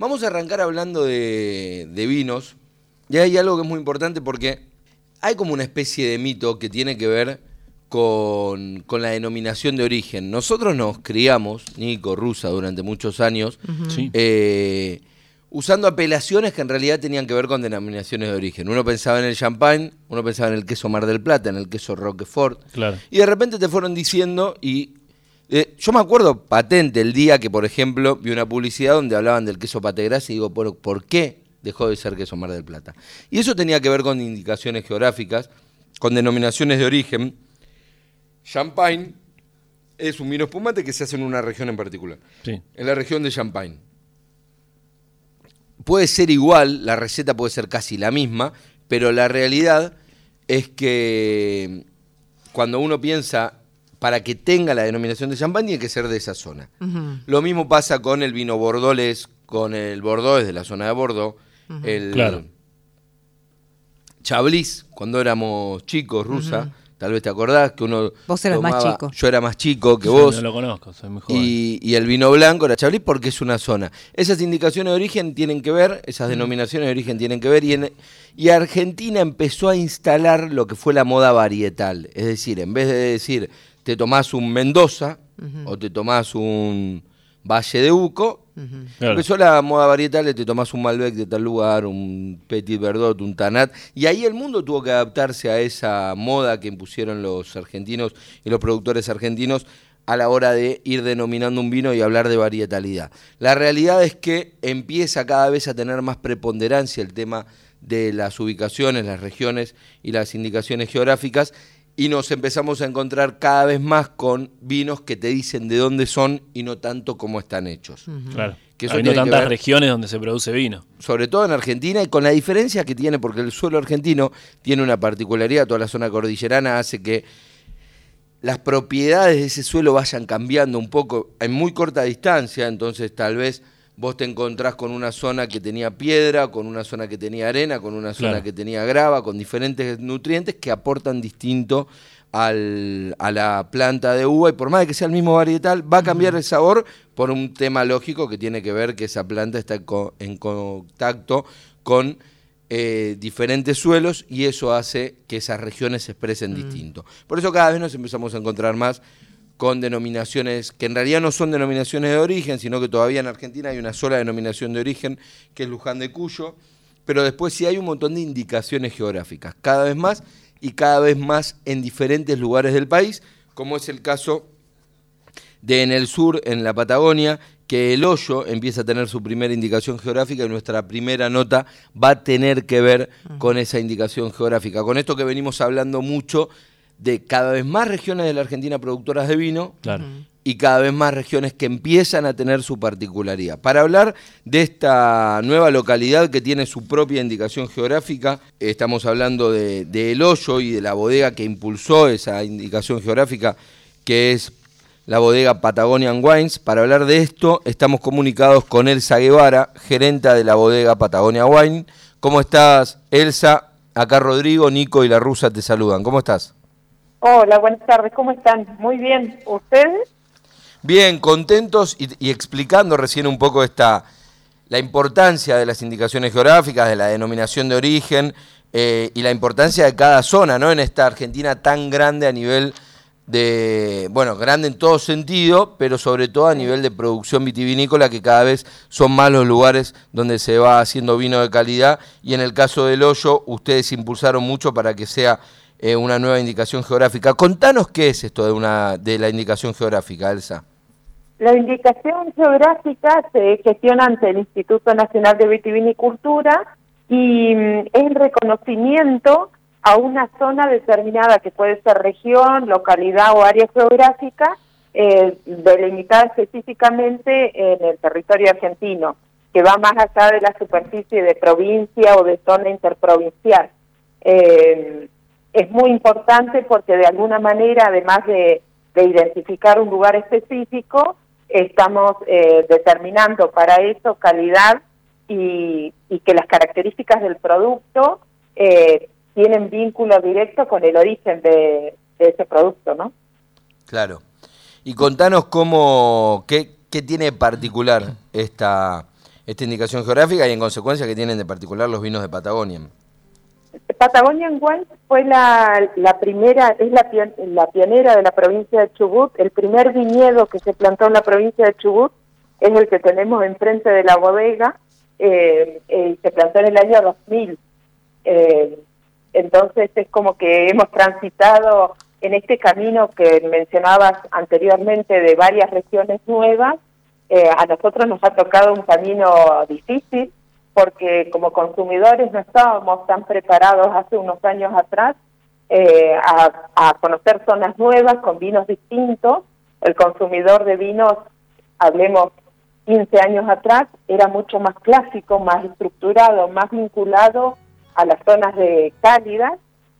Vamos a arrancar hablando de, de vinos. Y hay algo que es muy importante porque hay como una especie de mito que tiene que ver con, con la denominación de origen. Nosotros nos criamos, Nico, Rusa, durante muchos años, Sí. eh, usando apelaciones que en realidad tenían que ver con denominaciones de origen. Uno pensaba en el champagne, uno pensaba en el queso Mar del Plata, en el queso Roquefort, Claro. y de repente te fueron diciendo y... eh, yo me acuerdo patente el día que, por ejemplo, vi una publicidad donde hablaban del queso pategras y digo, ¿por, ¿por qué dejó de ser queso Mar del Plata? Y eso tenía que ver con indicaciones geográficas, con denominaciones de origen. Champagne es un vino espumante que se hace en una región en particular, Sí. en la región de Champagne. Puede ser igual, la receta puede ser casi la misma, pero la realidad es que cuando uno piensa para que tenga la denominación de champán tiene que ser de esa zona. Lo mismo pasa con el vino bordoles, con el bordeaux de la zona de Bordeaux, el Claro. Chablis, cuando éramos chicos, rusa, tal vez te acordás que uno Vos eras más chico. Yo era más chico que Yo vos. No lo conozco, soy muy joven. Y, y el vino blanco era Chablis porque es una zona. Esas indicaciones de origen tienen que ver, esas denominaciones de origen tienen que ver, y, en- y Argentina empezó a instalar lo que fue la moda varietal. Es decir, en vez de decir te tomás un Mendoza o te tomás un Valle de Uco, Claro. empezó la moda varietal te tomás un Malbec de tal lugar, un Petit Verdot, un Tanat, y ahí el mundo tuvo que adaptarse a esa moda que impusieron los argentinos y los productores argentinos a la hora de ir denominando un vino y hablar de varietalidad. La realidad es que empieza cada vez a tener más preponderancia el tema de las ubicaciones, las regiones y las indicaciones geográficas y nos empezamos a encontrar cada vez más con vinos que te dicen de dónde son y no tanto cómo están hechos. Claro. Que eso Habiendo que tantas ver- regiones donde se produce vino. sobre todo en Argentina y con la diferencia que tiene, porque el suelo argentino tiene una particularidad, toda la zona cordillerana hace que las propiedades de ese suelo vayan cambiando un poco en muy corta distancia, entonces tal vez vos te encontrás con una zona que tenía piedra, con una zona que tenía arena, con una zona Claro. que tenía grava, con diferentes nutrientes que aportan distinto al- a la planta de uva y por más de que sea el mismo varietal, va a cambiar el sabor por un tema lógico que tiene que ver que esa planta está en contacto con eh, diferentes suelos y eso hace que esas regiones se expresen distinto. Por eso cada vez nos empezamos a encontrar más con denominaciones que en realidad no son denominaciones de origen, sino que todavía en Argentina hay una sola denominación de origen, que es Luján de Cuyo, pero después sí hay un montón de indicaciones geográficas, cada vez más y cada vez más en diferentes lugares del país, como es el caso de en el sur, en la Patagonia, que el hoyo empieza a tener su primera indicación geográfica y nuestra primera nota va a tener que ver con esa indicación geográfica. Con esto que venimos hablando mucho de cada vez más regiones de la Argentina productoras de vino Claro. y cada vez más regiones que empiezan a tener su particularidad. Para hablar de esta nueva localidad que tiene su propia indicación geográfica, estamos hablando de, de El Hoyo y de la bodega que impulsó esa indicación geográfica, que es la bodega Patagonian Wines. Para hablar de esto, estamos comunicados con Elsa Guevara, gerenta de la bodega Patagonia Wine. ¿Cómo estás, Elsa? Acá Rodrigo, Nico y la rusa te saludan. ¿Cómo estás? Hola, buenas tardes, ¿cómo están? Muy bien, ¿ustedes? Bien, contentos y, y explicando recién un poco esta la importancia de las indicaciones geográficas, de la denominación de origen eh, y la importancia de cada zona, ¿no? En esta Argentina tan grande a nivel de, bueno, grande en todo sentido, pero sobre todo a nivel de producción vitivinícola, que cada vez son más los lugares donde se va haciendo vino de calidad. Y en el caso del hoyo, ustedes impulsaron mucho para que sea eh, una nueva indicación geográfica. Contanos qué es esto de, una, de la indicación geográfica, Elsa. La indicación geográfica se gestiona ante el Instituto Nacional de Vitivinicultura y mm, es el reconocimiento a una zona determinada que puede ser región, localidad o área geográfica eh, delimitada específicamente en el territorio argentino, que va más allá de la superficie de provincia o de zona interprovincial. Eh, es muy importante porque de alguna manera, además de, de identificar un lugar específico, estamos eh, determinando para eso calidad y, y que las características del producto eh, tienen vínculo directo con el origen de, ese producto, ¿no? Claro. Y contanos cómo, qué, qué tiene de particular esta, esta indicación geográfica y en consecuencia que tienen de particular los vinos de Patagonia. Patagonian Wine fue la, primera, es la, la, pionera de la provincia de Chubut. El primer viñedo que se plantó en la provincia de Chubut es el que tenemos enfrente de la bodega. Eh, eh, se plantó en el año 2000. Eh, entonces es como que hemos transitado en este camino que mencionabas anteriormente de varias regiones nuevas. a nosotros nos ha tocado un camino difícil porque como consumidores no estábamos tan preparados hace unos años atrás eh, a, conocer zonas nuevas con vinos distintos. El consumidor de vinos, hablemos 15 años atrás, era mucho más clásico, más estructurado, más vinculado a las zonas de cálidas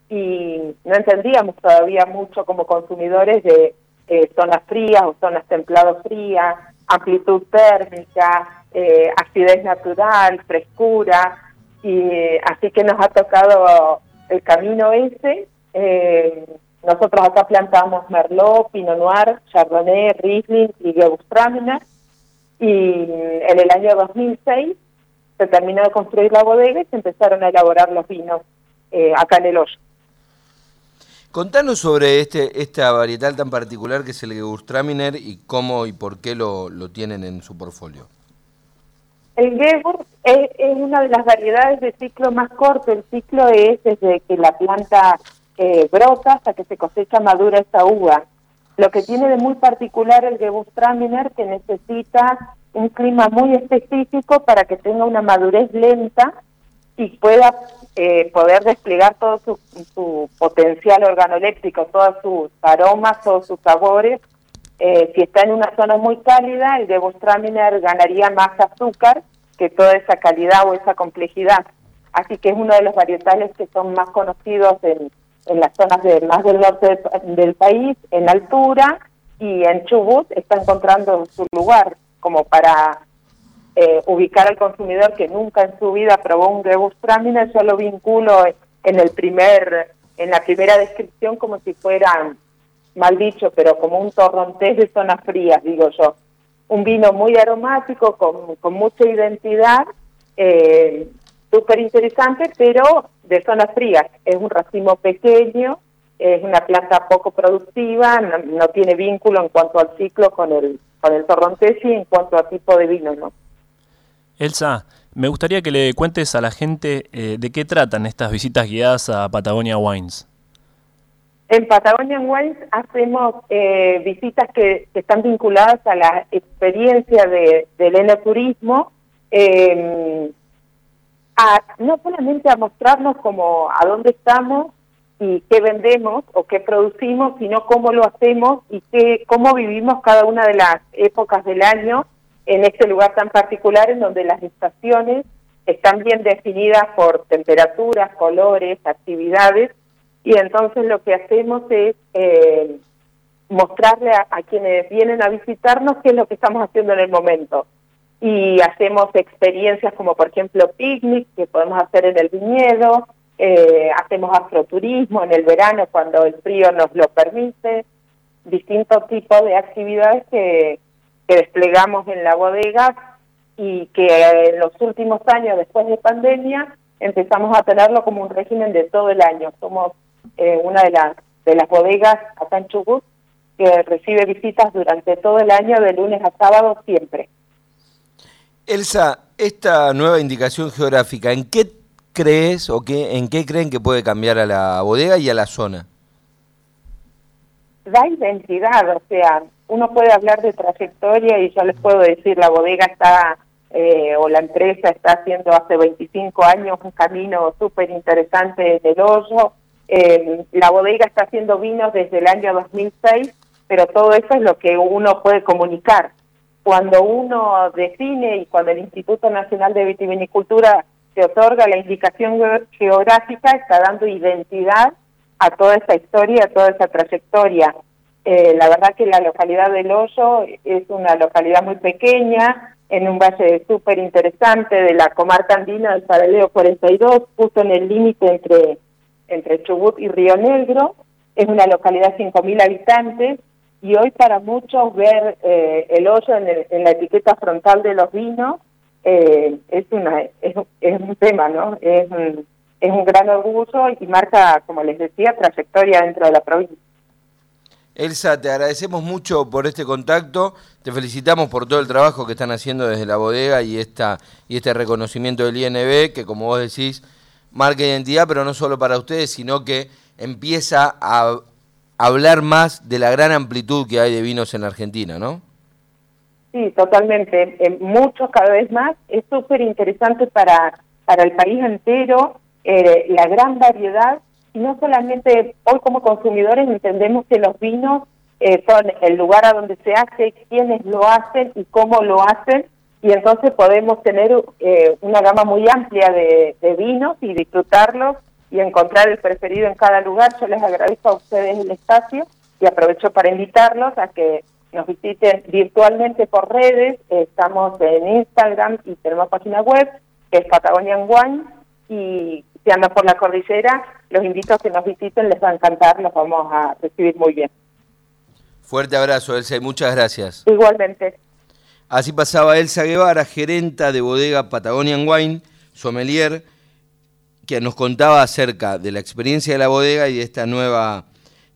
y no entendíamos todavía mucho como consumidores de eh, zonas frías o zonas templadas frías, amplitud térmica, eh, acidez natural, frescura, y así que nos ha tocado el camino ese. Eh, nosotros acá plantamos Merlot, Pinot Noir, Chardonnay, Riesling y Gewürztraminer, y en el año 2006 se terminó de construir la bodega y se empezaron a elaborar los vinos eh, acá en el hoyo. Contanos sobre este esta varietal tan particular que es el Gewürztraminer y cómo y por qué lo, lo tienen en su portfolio. El Gewurz es, una de las variedades de ciclo más corto. El ciclo es desde que la planta eh, brota hasta que se cosecha madura esta uva. Lo que tiene de muy particular el Gewürztraminer que necesita un clima muy específico para que tenga una madurez lenta y pueda eh, poder desplegar todo su, su potencial organoléptico, todos sus aromas, todos sus sabores eh, si está en una zona muy cálida, el Gewürztraminer ganaría más azúcar que toda esa calidad o esa complejidad. Así que es uno de los varietales que son más conocidos en, las zonas de, más del norte del, país, en altura, y en Chubut está encontrando su lugar como para eh, ubicar al consumidor que nunca en su vida probó un Gewürztraminer, yo lo vinculo en el primer en la primera descripción como si fueran mal dicho, pero como un torrontés de zonas frías, digo yo. Un vino muy aromático, con, con mucha identidad, eh, súper interesante, pero de zonas frías. Es un racimo pequeño, es una planta poco productiva, no, tiene vínculo en cuanto al ciclo con el, con el torrontés y en cuanto a tipo de vino, ¿no? Elsa, me gustaría que le cuentes a la gente eh, de qué tratan estas visitas guiadas a Patagonia Wines. En Patagonian Wines hacemos eh, visitas que, están vinculadas a la experiencia de, del enoturismo, eh, no solamente a mostrarnos como a dónde estamos y qué vendemos o qué producimos, sino cómo lo hacemos y qué, cómo vivimos cada una de las épocas del año en este lugar tan particular en donde las estaciones están bien definidas por temperaturas, colores, actividades y entonces lo que hacemos es eh, mostrarle a, quienes vienen a visitarnos qué es lo que estamos haciendo en el momento. Y hacemos experiencias como por ejemplo picnic que podemos hacer en el viñedo, eh, hacemos astroturismo en el verano cuando el frío nos lo permite, distintos tipos de actividades que, que desplegamos en la bodega y que en los últimos años después de pandemia empezamos a tenerlo como un régimen de todo el año. Somos eh, una de las, de las bodegas acá en Chubut que recibe visitas durante todo el año, de lunes a sábado, siempre. Elsa, esta nueva indicación geográfica, ¿en qué crees o qué, en qué creen que puede cambiar a la bodega y a la zona? Da identidad, o sea, uno puede hablar de trayectoria y yo les puedo decir, la bodega está, eh, o la empresa está haciendo hace 25 años un camino súper interesante en el hoyo, eh, la bodega está haciendo vinos desde el año 2006, pero todo eso es lo que uno puede comunicar. Cuando uno define y cuando el Instituto Nacional de Vitivinicultura se otorga la indicación geográfica, está dando identidad a toda esa historia, a toda esa trayectoria. Eh, la verdad que la localidad del Hoyo es una localidad muy pequeña, en un valle súper interesante de la comarca andina del paralelo 42, justo en el límite entre entre Chubut y Río Negro, es una localidad de 5.000 habitantes y hoy para muchos ver eh, el hoyo en, la etiqueta frontal de los vinos eh, es, una, es, un tema, ¿no? Es un, es un gran orgullo y marca, como les decía, trayectoria dentro de la provincia. Elsa, te agradecemos mucho por este contacto, te felicitamos por todo el trabajo que están haciendo desde la bodega y, esta, y este reconocimiento del INB, que como vos decís, marca identidad, pero no solo para ustedes, sino que empieza a hablar más de la gran amplitud que hay de vinos en Argentina, ¿no? Sí, totalmente. muchos cada vez más. Es súper interesante para, para el país entero eh, la gran variedad. Y no solamente hoy como consumidores entendemos que los vinos eh, son el lugar a donde se hace, quiénes lo hacen y cómo lo hacen. Y entonces podemos tener eh, una gama muy amplia de, de vinos y disfrutarlos y encontrar el preferido en cada lugar. Yo les agradezco a ustedes el espacio y aprovecho para invitarlos a que nos visiten virtualmente por redes. Estamos en Instagram y tenemos página web que es Patagonian Wine y si andan por la cordillera, los invito a que nos visiten, les va a encantar, los vamos a recibir muy bien. Fuerte abrazo, Elsa, y muchas gracias. Igualmente. Así pasaba Elsa Guevara, gerenta de bodega Patagonian Wine, sommelier, que nos contaba acerca de la experiencia de la bodega y de esta nueva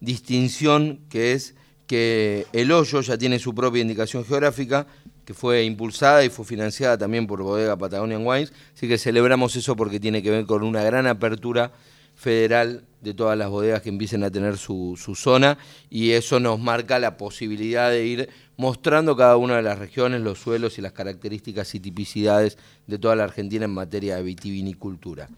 distinción que es que el hoyo ya tiene su propia indicación geográfica, que fue impulsada y fue financiada también por Bodega Patagonian Wines, así que celebramos eso porque tiene que ver con una gran apertura federal de todas las bodegas que empiecen a tener su, su, zona y eso nos marca la posibilidad de ir mostrando cada una de las regiones, los suelos y las características y tipicidades de toda la Argentina en materia de vitivinicultura.